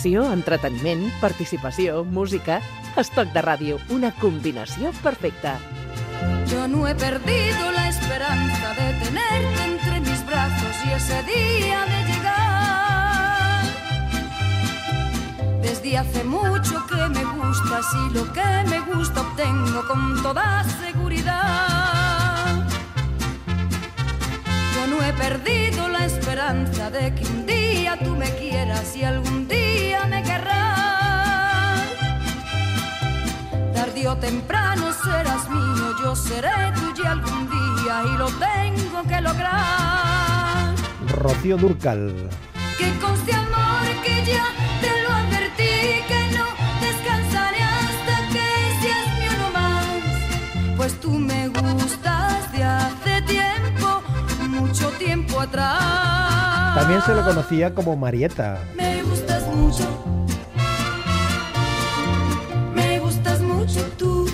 Informació, entreteniment, participació, música... Estoc de ràdio, una combinació perfecta. Yo no he perdido la esperanza de tenerte entre mis brazos y ese día de llegar. Desde hace mucho que me gustas y lo que me gusta obtengo con toda seguridad. No he perdido la esperanza de que un día tú me quieras y algún día me querrás. Tarde o temprano serás mío, yo seré tuya algún día y lo tengo que lograr. Rocío Durcal. Que También se le conocía como Marieta. Me gustas mucho. Me gustas mucho tú.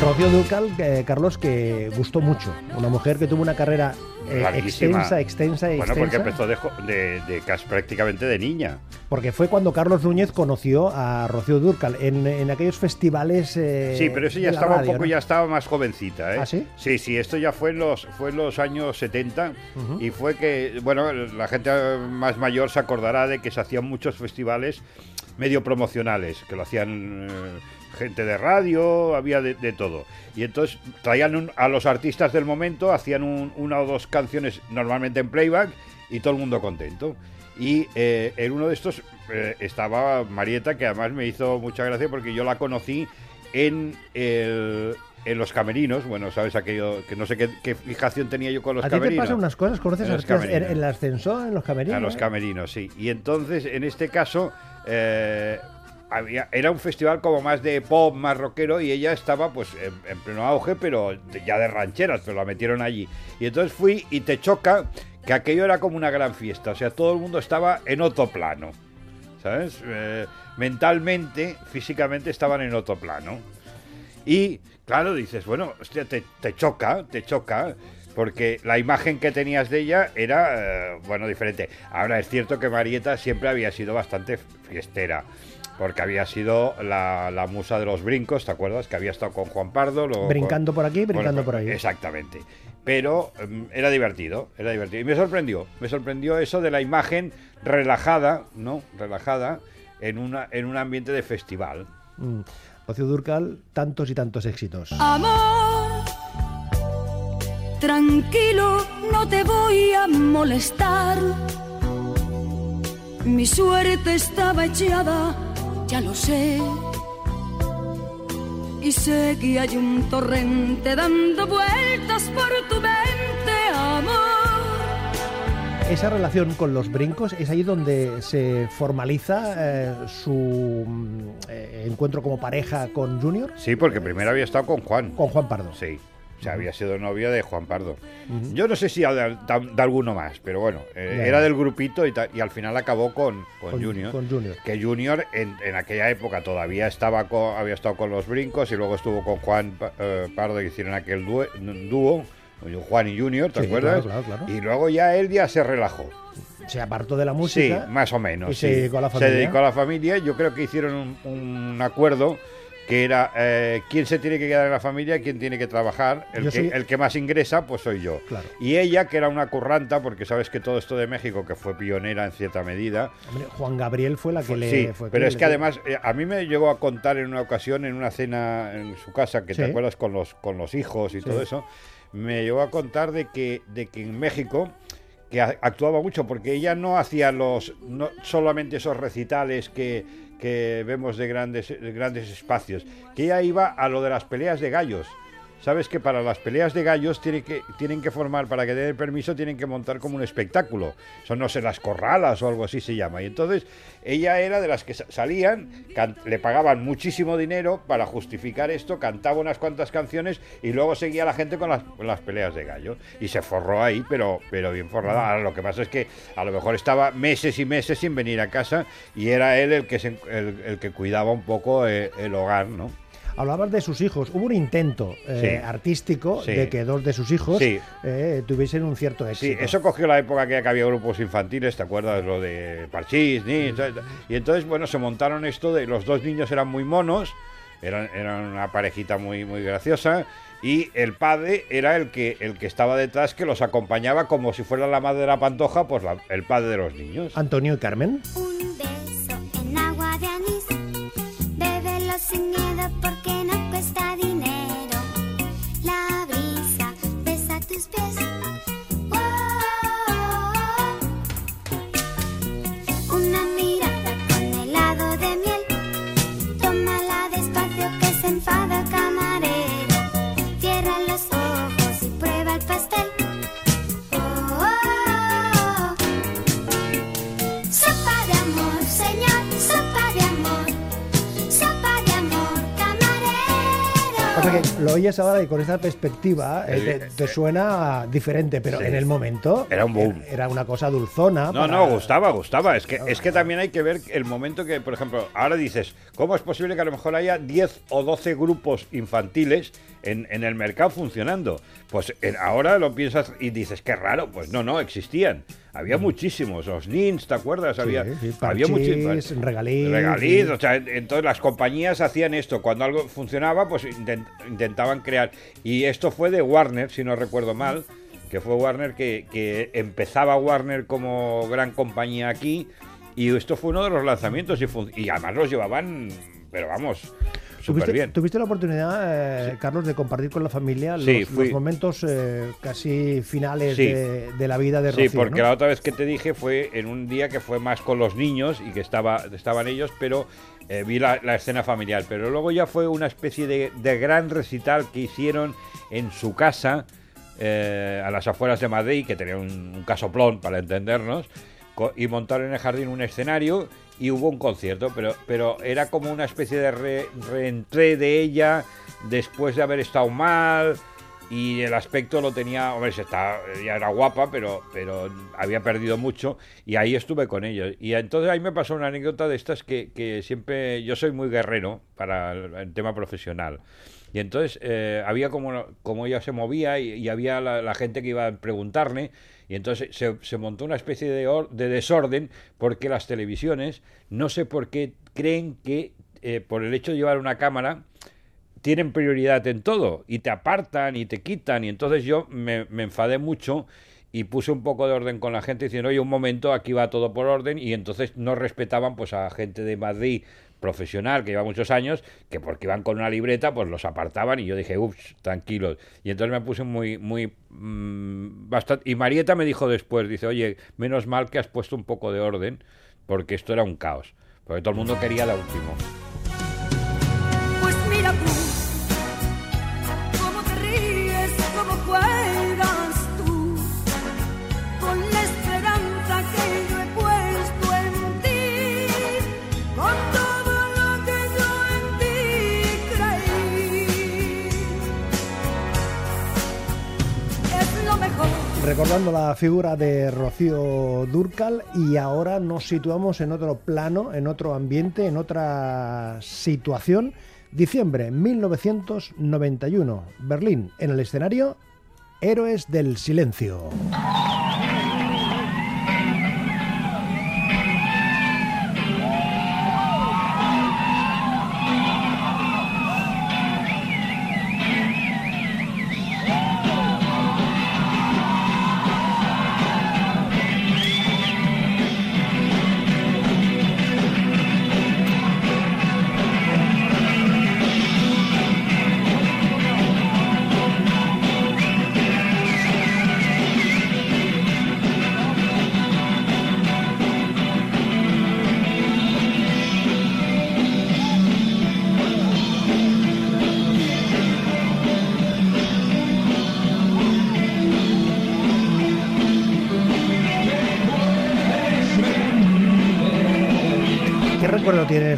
Rocío Durcal, eh, Carlos, que gustó mucho. Una mujer que tuvo una carrera eh, extensa, extensa, Bueno, extensa. porque empezó de, de, de casi prácticamente de niña. Porque fue cuando Carlos Núñez conoció a Rocío Durcal en, en aquellos festivales. eh, Sí, pero eso ya estaba radio, un poco, ¿no? ya estaba más jovencita, ¿eh? ¿Ah, sí? Sí, sí, esto ya fue en los, fue en los años 70 Ujú. y fue que, bueno, la gente más mayor se acordará de que se hacían muchos festivales medio promocionales, que lo hacían eh, gente de radio, había de, de todo. Y entonces traían un- a los artistas del momento, hacían un- una o dos canciones normalmente en playback y todo el mundo contento. Y eh, en uno de estos eh, estaba Marieta, que además me hizo mucha gracia porque yo la conocí en, el- en los camerinos. Bueno, sabes aquello, que no sé qué, qué fijación tenía yo con los A ti te camerinos. pasan unas cosas, conoces En en, camerinos. en el ascensor, en los camerinos. A los ¿eh? camerinos, sí. Y entonces, en este caso, eh, era un festival como más de pop, más rockero, y ella estaba pues en, en pleno auge, pero ya de rancheras, pero la metieron allí. Y entonces fui y te choca que aquello era como una gran fiesta, o sea, todo el mundo estaba en otro plano, ¿sabes? Eh, mentalmente, físicamente estaban en otro plano. Y claro, dices, bueno, hostia, te, te choca, te choca, porque la imagen que tenías de ella era, eh, bueno, diferente. Ahora es cierto que Marieta siempre había sido bastante fiestera, porque había sido la, la musa de los brincos, ¿te acuerdas? Que había estado con Juan Pardo. luego con- Brincando por aquí, brincando bueno, por ahí. Exactamente. Pero em, era divertido, era divertido. Y me sorprendió, me sorprendió eso de la imagen relajada, ¿no? Relajada en, una, en un ambiente de festival. Mm. Rocío Durcal, tantos y tantos éxitos. Amor, tranquilo, no te voy a molestar. Mi suerte estaba echada, ya lo sé. Y sé que hay un torrente dando vueltas por tu mente, amor. Esa relación con los brincos es ahí donde se formaliza eh, su mm, eh, encuentro como pareja con Junior, Sí, porque primero había estado con Juan. con Juan Pardo. Sí. O sea, había sido novia de Juan Pardo. Yo no sé si de, de- de alguno más, pero bueno, eh, era del grupito y, y al final acabó con, con, Con- Junior. con Junior. Que Junior en, en aquella época todavía estaba con, había estado con los brincos y luego estuvo con Juan eh, Pardo y hicieron aquel dúo, Juan y Junior, ¿te Sí, acuerdas? claro, claro, claro. Y luego ya él ya se relajó. Se apartó de la música. Sí, más o menos. y se dedicó a la familia. Se dedicó a la familia. Yo creo que hicieron un, un acuerdo que era eh, quién se tiene que quedar en la familia, quién tiene que trabajar. El, que, soy- el que más ingresa, pues soy yo. Claro. Y ella, que era una curranta, porque sabes que todo esto de México, que fue pionera en cierta medida. Hombre, Juan Gabriel fue la que fue- le. sí, fue pero es que además eh, a mí me llegó a contar en una ocasión, en una cena en su casa, que Sí. te acuerdas con los, con los hijos y Sí. todo eso, me llegó a contar de que, de que en México que actuaba mucho porque ella no hacía los no solamente esos recitales que, que vemos de grandes de grandes espacios que ella iba a lo de las peleas de gallos sabes que para las peleas de gallos tiene que, tienen que formar para que den el permiso tienen que montar como un espectáculo. Son no sé las corralas o algo así se llama. Y entonces ella era de las que sa- salían le pagaban muchísimo dinero para justificar esto cantaba unas cuantas canciones y luego seguía la gente con las, con las peleas de gallos y se forró ahí pero pero bien forrada. Ahora, lo que pasa es que a lo mejor estaba meses y meses sin venir a casa y era él el que se- el, el que cuidaba un poco eh, el hogar no Hablabas de sus hijos. Hubo un intento eh, Sí. artístico Sí. de que dos de sus hijos Sí. eh, tuviesen un cierto Sí, éxito. eso cogió la época que había grupos infantiles, ¿te acuerdas? Lo de Parchís, ni, y entonces, bueno, se montaron esto de los dos niños eran muy monos, eran, eran una parejita muy, muy graciosa, y el padre era el que, el que estaba detrás, que los acompañaba como si fuera la madre de la pantoja, pues la- el padre de los niños. Antonio y Carmen. Un beso en agua de anís. Bébelo sin oyes ahora y con esta perspectiva eh, te, suena diferente, pero Sí. en el momento Era un boom. Era una cosa dulzona. No, para- no, gustaba, gustaba. Es que, es que también hay que ver el momento que, por ejemplo, ahora dices, ¿cómo es posible que a lo mejor haya 10 o 12 grupos infantiles en, en el mercado funcionando? Pues en- ahora lo piensas y dices, qué raro. Pues no, no, existían. Había muchísimos. Los Nins, ¿te acuerdas? Sí, había sí, había muchísimos. Regaliz, Regaliz, sí. o sea, entonces las compañías hacían esto. Cuando algo funcionaba, pues intent- intentaban crear. Y esto fue de Warner, si no recuerdo mal, que fue Warner que, que empezaba Warner como gran compañía aquí. Y esto fue uno de los lanzamientos y, y además los llevaban, pero vamos, súper ¿Tuviste, bien. tuviste la oportunidad, eh, Carlos, de compartir con la familia los, Sí, momentos eh, casi finales Sí. de, de la vida de Sí, Rocío? porque ¿no? la otra vez que te dije fue en un día que fue más con los niños y que estaba, estaban ellos, pero eh, vi la, la escena familiar. Pero luego ya fue una especie de, de gran recital que hicieron en su casa, eh, a las afueras de Madrid, que tenía un, un casoplón para entendernos, y montaron en el jardín un escenario y hubo un concierto, pero, pero era como una especie de re- reentré de ella después de haber estado mal y el aspecto lo tenía, hombre, se está, ya era guapa, pero, pero había perdido mucho y ahí estuve con ellos. Y entonces ahí me pasó una anécdota de estas que, que siempre, yo soy muy guerrero para el, tema profesional. Y entonces eh, había como, como ella se movía y, y había la, la gente que iba a preguntarle y entonces se, montó una especie de, or- de desorden porque las televisiones, no sé por qué, creen que eh, por el hecho de llevar una cámara tienen prioridad en todo y te apartan y te quitan. Y entonces yo me, me enfadé mucho y puse un poco de orden con la gente diciendo, oye, un momento, aquí va todo por orden y entonces no respetaban pues a gente de Madrid profesional que lleva muchos años, que porque iban con una libreta pues los apartaban y yo dije, ups, tranquilos. Y entonces me puse muy, muy, mm, bastante... Y Marieta me dijo después, dice, oye, menos mal que has puesto un poco de orden porque esto era un caos, porque todo el mundo quería la última. Recordando la figura de Rocío Durcal y ahora nos situamos en otro plano, en otro ambiente, en otra situación. Diciembre 1991, Berlín, en el escenario Héroes del Silencio.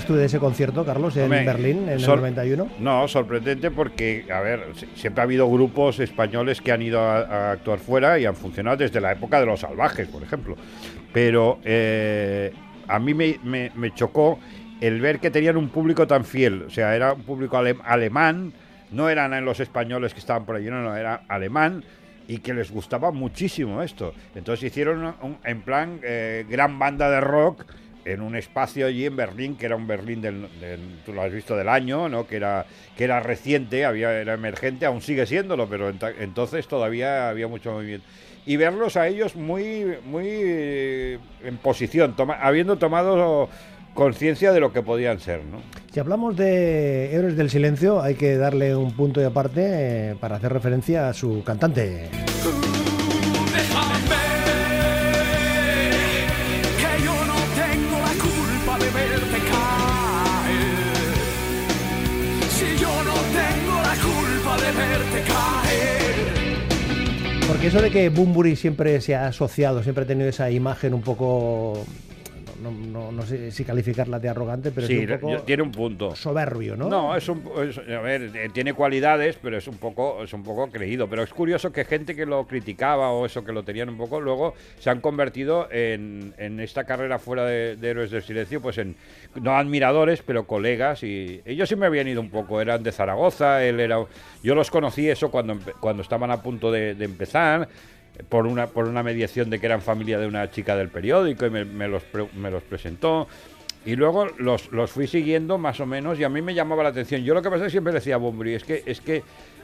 Tú de ese concierto, Carlos, en Hombre, Berlín, en el 91? No, sorprendente porque, a ver, si- siempre ha habido grupos españoles que han ido a, a actuar fuera y han funcionado desde la época de los salvajes, por ejemplo. Pero eh, a mí me, me- me chocó el ver que tenían un público tan fiel. O sea, era un público ale- alemán, no eran los españoles que estaban por allí, no, no, era alemán y que les gustaba muchísimo esto. Entonces hicieron un- un- en plan eh, gran banda de rock en un espacio allí en Berlín, que era un Berlín del, del- tú lo has visto del año, ¿no? Que era que era reciente, había era emergente, aún sigue siéndolo, pero enta- entonces todavía había mucho movimiento. Y verlos a ellos muy muy en posición, toma- habiendo tomado conciencia de lo que podían ser, ¿no? Si hablamos de Héroes del Silencio, hay que darle un punto de aparte eh, para hacer referencia a su cantante. Porque eso de que Bumburi siempre se ha asociado, siempre ha tenido esa imagen un poco. No, no- no sé si calificarla de arrogante, pero sí, es un poco tiene un punto. soberbio, ¿no? No, es un, es- a ver, eh, tiene cualidades, pero es un poco, es un poco creído. Pero es curioso que gente que lo criticaba o eso que lo tenían un poco, luego se han convertido en, en esta carrera fuera de, de héroes del silencio, pues en no admiradores, pero colegas. Y ellos sí me habían ido un poco, eran de Zaragoza, él era, yo los conocí eso cuando cuando estaban a punto de, de empezar por una, por una mediación de que eran familia de una chica del periódico y me, los, pre- me los presentó. Y luego los, los fui siguiendo más o menos y a mí me llamaba la atención. Yo lo que pasa es que siempre decía a es que, es que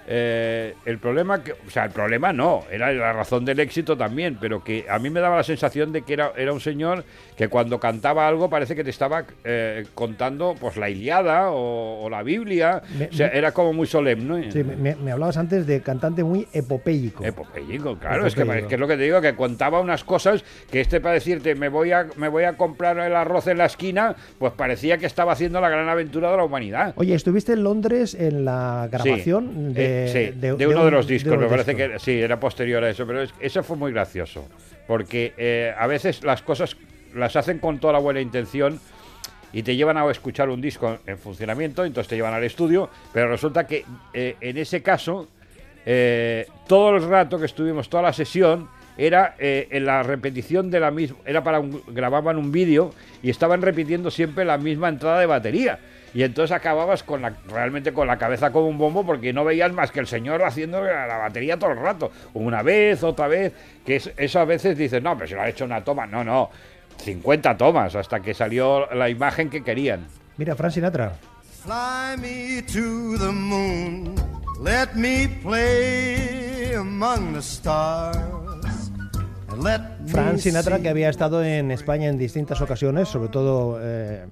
eh, el problema, que, o sea, el problema no, era la razón del éxito también, pero que a mí me daba la sensación de que era, era un señor que cuando cantaba algo parece que te estaba eh, contando pues la Iliada o, o la Biblia, Me- o sea, era como muy solemne. Sí, me, me hablabas antes de cantante muy epopéico. Epopéyico, claro, es que, Epopéyico. es que es lo que te digo, que contaba unas cosas que este para decirte me voy a me voy a comprar el arroz en la esquina, pues parecía que estaba haciendo la gran aventura de la humanidad. Oye, estuviste en Londres en la grabación Sí, de, eh, sí, de, de uno un- de los discos, de me parece disco. que sí, era posterior a eso, pero es- eso fue muy gracioso, porque eh, a veces las cosas las hacen con toda la buena intención y te llevan a escuchar un disco en funcionamiento, entonces te llevan al estudio, pero resulta que eh, en ese caso, eh, todo el rato que estuvimos, toda la sesión, era eh, en la repetición de la misma, era para un, grababan un vídeo y estaban repitiendo siempre la misma entrada de batería. Y entonces acababas con la, realmente con la cabeza como un bombo porque no veías más que el señor haciendo la, la batería todo el rato. Una vez, otra vez, que es, eso a veces dices, no, pero si lo ha hecho una toma. No, no, 50 tomas hasta que salió la imagen que querían. Mira, Frank Sinatra. Fly me to the moon, let me play among the stars, Frank Sinatra, que había estado en España en distintas ocasiones, sobre todo eh,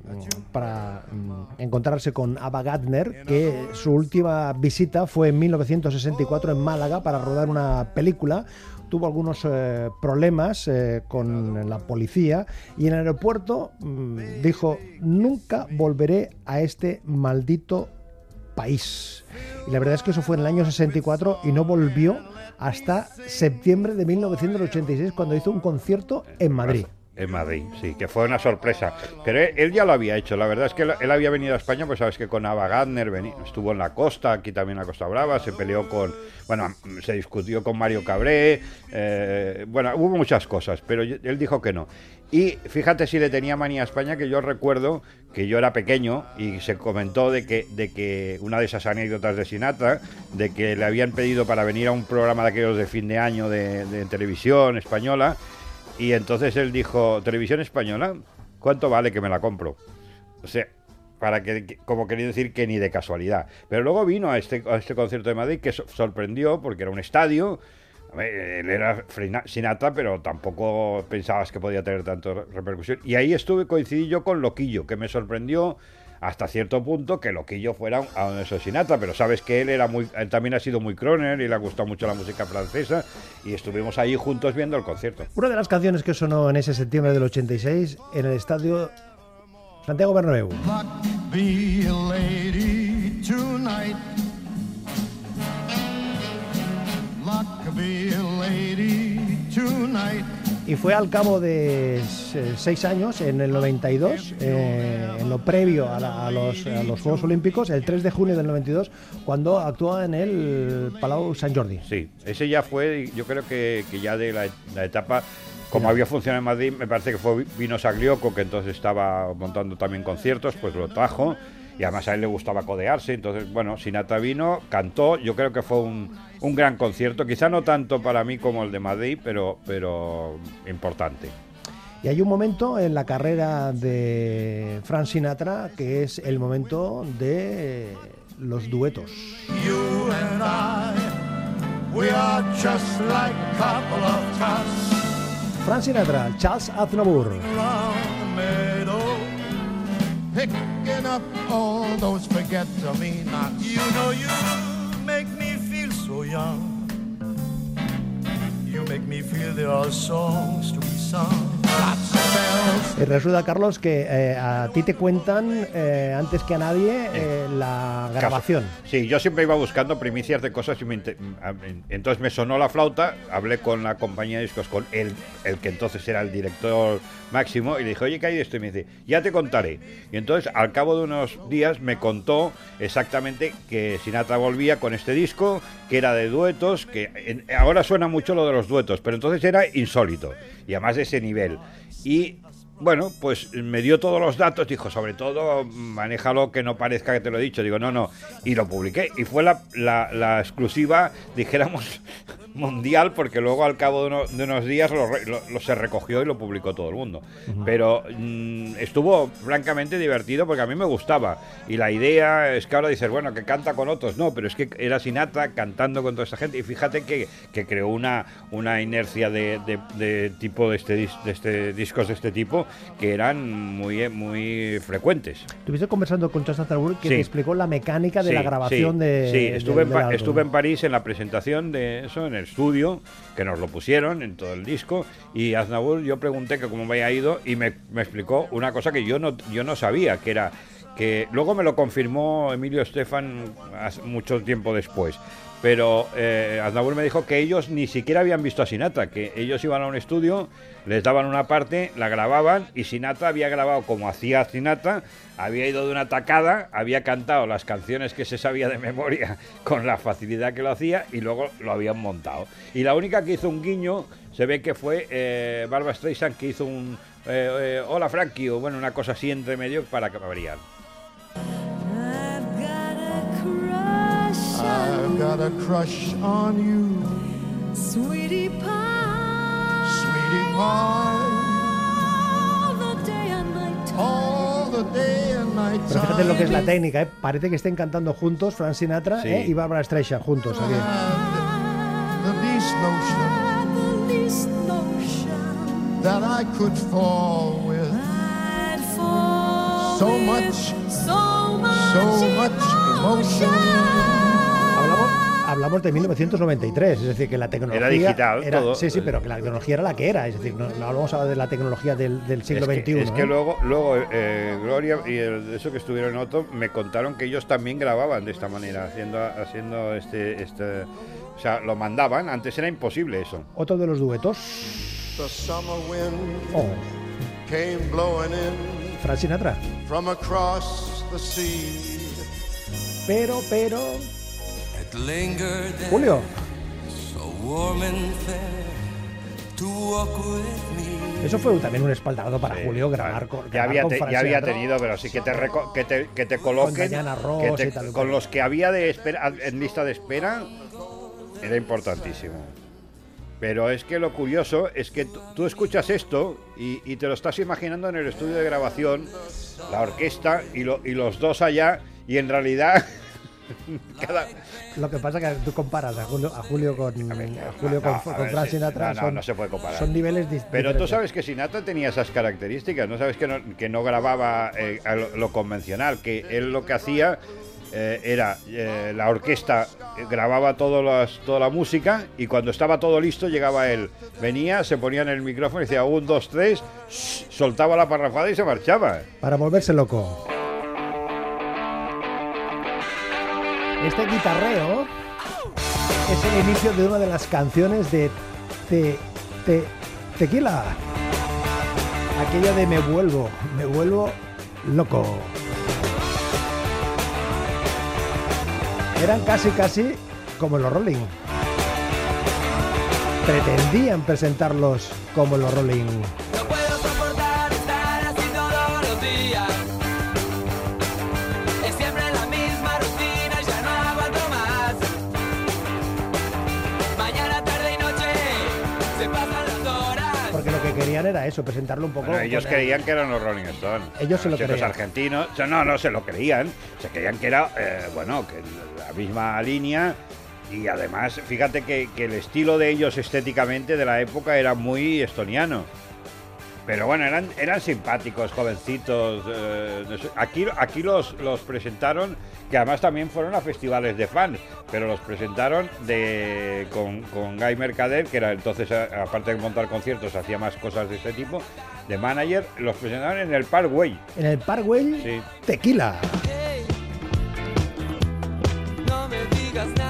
para mm, encontrarse con Ava Gardner, que su última visita fue en 1964 en Málaga para rodar una película. Tuvo algunos eh, problemas eh, con la policía y en el aeropuerto mm, dijo, nunca volveré a este maldito país. Y la verdad es que eso fue en el año 64 y no volvió hasta septiembre de 1986 cuando hizo un concierto en Madrid. En Madrid, sí, que fue una sorpresa. Pero él, ya lo había hecho. La verdad es que él, había venido a España, pues sabes que con Ava Gardner estuvo en la costa, aquí también en la Costa Brava, se peleó con. Bueno, se discutió con Mario Cabré. eh, bueno, hubo muchas cosas, pero él dijo que no. Y fíjate si le tenía manía a España, que yo recuerdo que yo era pequeño y se comentó de que, de que una de esas anécdotas de Sinatra, de que le habían pedido para venir a un programa de aquellos de fin de año de, de televisión española. Y entonces él dijo, televisión española, ¿cuánto vale que me la compro? O sea, para que, como quería decir que ni de casualidad. Pero luego vino a este, a este concierto de Madrid que so- sorprendió porque era un estadio. A ver, él era Sinatra, pero tampoco pensabas que podía tener tanto re- repercusión. Y ahí estuve, coincidí yo con Loquillo, que me sorprendió hasta cierto punto que Loquillo fuera a un Sinatra, pero sabes que él era muy, él también ha sido muy croner y le ha gustado mucho la música francesa y estuvimos ahí juntos viendo el concierto. Una de las canciones que sonó en ese septiembre del 86 en el estadio Santiago Bernabéu. Y fue al cabo de se- seis años, en el 92, eh, en lo previo a, la- a los, a los Juegos Olímpicos, el 3 de junio del 92, cuando actuó en el Palau Sant Jordi. Sí, ese ya fue, yo creo que, que ya de la, la etapa como había funcionado en Madrid, me parece que fue Vino Saglioco, que entonces estaba montando también conciertos, pues lo trajo. Y además a él le gustaba codearse, entonces, bueno, Sinatra vino, cantó, yo creo que fue un, un gran concierto, quizá no tanto para mí como el de Madrid, pero, pero importante. Y hay un momento en la carrera de Frank Sinatra que es el momento de los duetos. You and I, we are just like a couple of tots Frank Sinatra, Charles Aznavour. Around the meadow, picking up all those forget-me-nots. You know you make me feel so young. You make me feel there are songs to be sung. Lots. Y resulta, Carlos, que eh, a ti te cuentan eh, antes que a nadie eh, la grabación. Sí, yo siempre iba buscando primicias de cosas y me a- entonces me sonó la flauta, hablé con la compañía de discos, con el, el que entonces era el director máximo, y le dije, oye, ¿qué hay de esto? Y me dice, ya te contaré. Y entonces, al cabo de unos días, me contó exactamente que Sinatra volvía con este disco, que era de duetos, que en- ahora suena mucho lo de los duetos, pero entonces era insólito, y además de ese nivel. Y bueno, pues me dio todos los datos, dijo, sobre todo, manéjalo que no parezca que te lo he dicho. Digo, no, no. Y lo publiqué. Y fue la, la- la exclusiva, dijéramos, mundial, porque luego al cabo de, uno- de unos días lo, lo- lo se recogió y lo publicó todo el mundo. Pero mm, estuvo francamente divertido porque a mí me gustaba. Y la idea es que ahora dices, bueno, que canta con otros. No, pero es que era Sinatra cantando con toda esa gente. Y fíjate que, que creó una, una inercia de, de- de tipo de este, de este discos de este tipo que eran muy, muy frecuentes. Estuviste conversando con Charles Aznavour que Sí. te explicó la mecánica de Sí, la grabación sí, de. Sí, estuve, en, estuve en París en la presentación de eso, en el estudio, que nos lo pusieron en todo el disco, y Aznavour yo pregunté que cómo me había ido y me, me explicó una cosa que yo no, yo no sabía, que era que luego me lo confirmó Emilio Estefan mucho tiempo después. Pero eh, me dijo que ellos ni siquiera habían visto a Sinatra, que ellos iban a un estudio, les daban una parte, la grababan y Sinatra había grabado como hacía Sinatra, había ido de una tacada, había cantado las canciones que se sabía de memoria con la facilidad que lo hacía y luego lo habían montado. Y la única que hizo un guiño se ve que fue eh, Barbara Streisand que hizo un eh, eh, hola Frankie o bueno una cosa así entre medio para que variar. I've got a crush on you, sweetie pie. sweetie pie, All the day and night time. all the day and night Pero fíjate lo que es la técnica, ¿eh? parece que estén cantando juntos Frank Sinatra Sí. ¿eh? y Barbara Streisand juntos. aquí. And the least notion the least notion that I could fall with I'd fall So with much, so much, so much emotion. Hablamos, hablamos de 1993, es decir, que la tecnología. digital, era- todo. Sí, sí, pero que la tecnología era la que era, es decir, no, no hablamos ahora de la tecnología del, del siglo es que, XXI. es que ¿eh? luego, luego eh, Gloria y el, de eso que estuvieron en Otto me contaron que ellos también grababan de esta manera, haciendo, haciendo este, este, o sea, lo mandaban. Antes era imposible eso. Otro de los duetos. The summer wind Oh, came blowing in Frank Sinatra. from across the sea. Pero, pero. Julio, eso fue también un espaldarazo para Sí, Julio grabar con. ya había, te- ya había tenido, pero sí que te, reco- que te, que te coloquen Diana Ross que te- y tal y con los que había de espera, en lista de espera era importantísimo. Pero es que lo curioso es que tú- tú escuchas esto y, y te lo estás imaginando en el estudio de grabación, la orquesta y, lo- y los dos allá, y en realidad cada, Lo que pasa es que tú comparas a Julio, a Julio con, a Julio con, no, a con ver, Frank sí, Sinatra. no, no, son, no se puede comparar. Son niveles dis- Pero tú sabes que Sinatra tenía esas características, no sabes que no, que no grababa eh, a lo, lo convencional, que él lo que hacía eh, era eh, la orquesta grababa las- toda la música y cuando estaba todo listo llegaba él, venía, se ponía en el micrófono y decía un, dos, tres, shh, soltaba la parrafada y se marchaba. Para volverse loco. Este guitarreo es el inicio de una de las canciones de Te, Te- Tequila. Aquella de Me vuelvo, me vuelvo loco. Eran casi, casi como los Rolling. pretendían presentarlos como los Rolling. Querían era eso, presentarlo un poco. Bueno, ellos el- creían que eran los Rolling Stones. Ellos se lo creían. argentinos, o sea, no, no se lo creían. Se creían que era, eh, bueno, que la misma línea. Y además, fíjate que, que el estilo de ellos estéticamente de la época era muy estoniano. Pero bueno, eran, eran simpáticos, jovencitos. eh, aquí aquí los, los presentaron, que además también fueron a festivales de fans, pero los presentaron de, con, con Guy Mercader, que era entonces, a- aparte de montar conciertos, hacía más cosas de este tipo, de manager, los presentaron en el Parkway. En el Parkway, Sí. tequila. Hey, no me digas nada.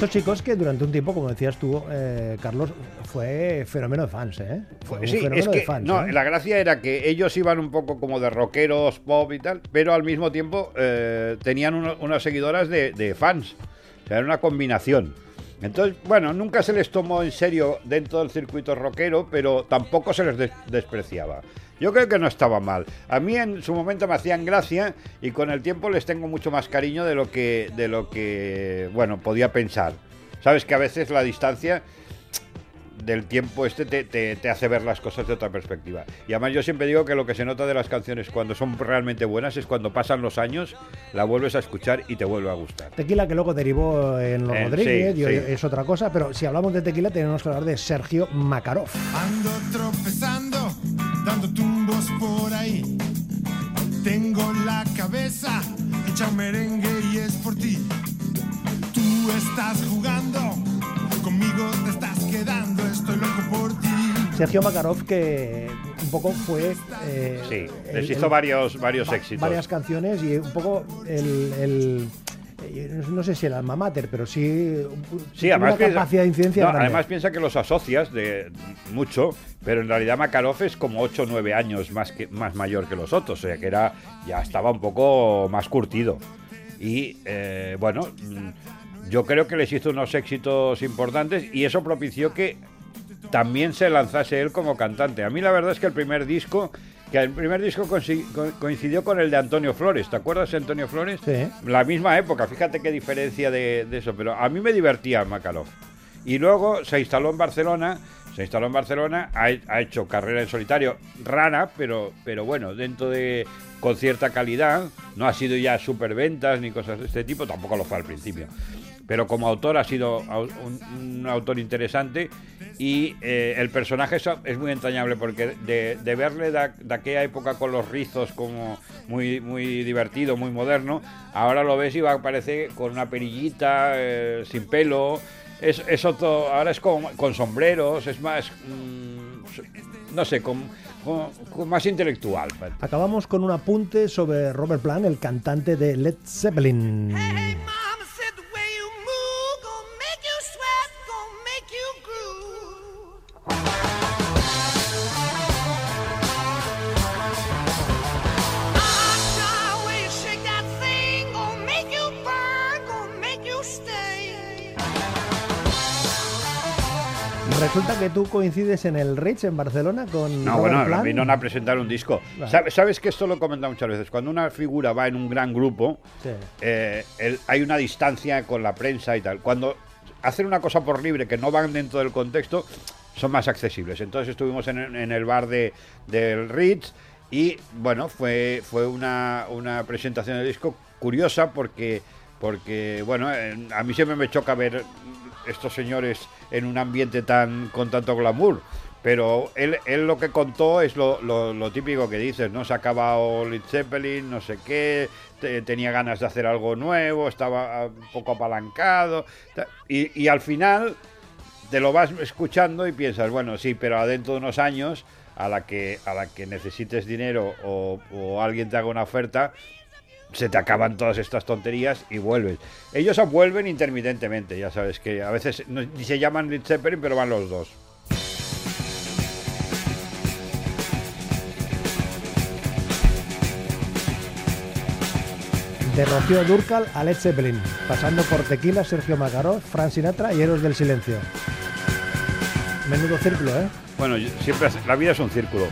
Estos chicos que durante un tiempo, como decías tú, eh, Carlos, fue fenómeno de fans, ¿eh? Fue un fenómeno es de fans. no, ¿eh? la gracia era que ellos iban un poco como de rockeros, pop y tal, pero al mismo tiempo eh, tenían uno- unas seguidoras de, de fans. O sea, era una combinación. Entonces, bueno, nunca se les tomó en serio dentro del circuito rockero, pero tampoco se les des- despreciaba. Yo creo que no estaba mal. A mí en su momento me hacían gracia y con el tiempo les tengo mucho más cariño de lo que, de lo que bueno, podía pensar. Sabes que a veces la distancia del tiempo este te, te- te hace ver las cosas de otra perspectiva. Y además yo siempre digo que lo que se nota de las canciones cuando son realmente buenas es cuando pasan los años, la vuelves a escuchar y te vuelve a gustar. Tequila que luego derivó en Los Eh, Rodríguez, sí, y sí. es otra cosa, pero si hablamos de tequila tenemos que hablar de Sergio Makarov. Ando tropezando, cabeza hecha un merengue y es por ti. Tú estás jugando, conmigo te estás quedando, estoy loco por ti. Sergio Makarov que un poco fue... eh, Sí, el- les el- hizo varios, varios va- éxitos. varias canciones y un poco el... el- no sé si el alma mater, pero sí, Sí, además una piensa, capacidad de incidencia no, además piensa que los asocias de mucho, pero en realidad Makarov es como 8 o 9 años más, que, más mayor que los otros, o sea que era ya estaba un poco más curtido. Y eh, bueno, mm, yo creo que les hizo unos éxitos importantes y eso propició que también se lanzase él como cantante. A mí la verdad es que el primer disco, que el primer disco coincidió con el de Antonio Flores, ¿te acuerdas de Antonio Flores? Sí. La misma época, fíjate qué diferencia de, de eso, pero a mí me divertía Makarov. Y luego se instaló en Barcelona, se instaló en Barcelona, ha, ha hecho carrera en solitario, rara, pero, pero bueno, dentro de con cierta calidad, no ha sido ya superventas ni cosas de este tipo, tampoco lo fue al principio. Pero como autor ha sido un, un autor interesante y eh, el personaje es, es muy entrañable porque de, de verle de, de aquella época con los rizos como muy, muy divertido, muy moderno, ahora lo ves y va parece con una perillita, eh, sin pelo, es, es otro, ahora es con, con sombreros, es más, mm, no sé, con, con- con más intelectual. Acabamos con un apunte sobre Robert Plant, el cantante de Led Zeppelin. Mama said que tú coincides en el Rich en Barcelona con No, Robert bueno, Plant. vinieron a presentar un disco. Vale. ¿Sabes, sabes que esto lo he comentado muchas veces? Cuando una figura va en un gran grupo, Sí. eh, el- hay una distancia con la prensa y tal. Cuando hacen una cosa por libre que no van dentro del contexto, son más accesibles. Entonces estuvimos en, en el bar de, del Ritz y, bueno, fue, fue una, una presentación de disco curiosa porque, porque bueno, eh, a mí siempre me choca ver estos señores en un ambiente tan con tanto glamour. Pero él, él lo que contó es lo, lo- lo típico que dices, ¿no? Se ha acabado Led Zeppelin, no sé qué, te- tenía ganas de hacer algo nuevo, estaba ah, un poco apalancado. Y, y al final te lo vas escuchando y piensas, bueno, sí, pero adentro de unos años, a la que, a la que necesites dinero o alguien te haga una oferta, se te acaban todas estas tonterías y vuelves. Ellos vuelven intermitentemente, ya sabes que a veces no- ni se llaman Led Zeppelin, pero van los dos. De Rocío Durcal a Led Zeppelin, pasando por Tequila, Sergio Macaró, Frank Sinatra y Héroes del Silencio. Menudo círculo, ¿eh? Bueno, siempre la vida es un círculo.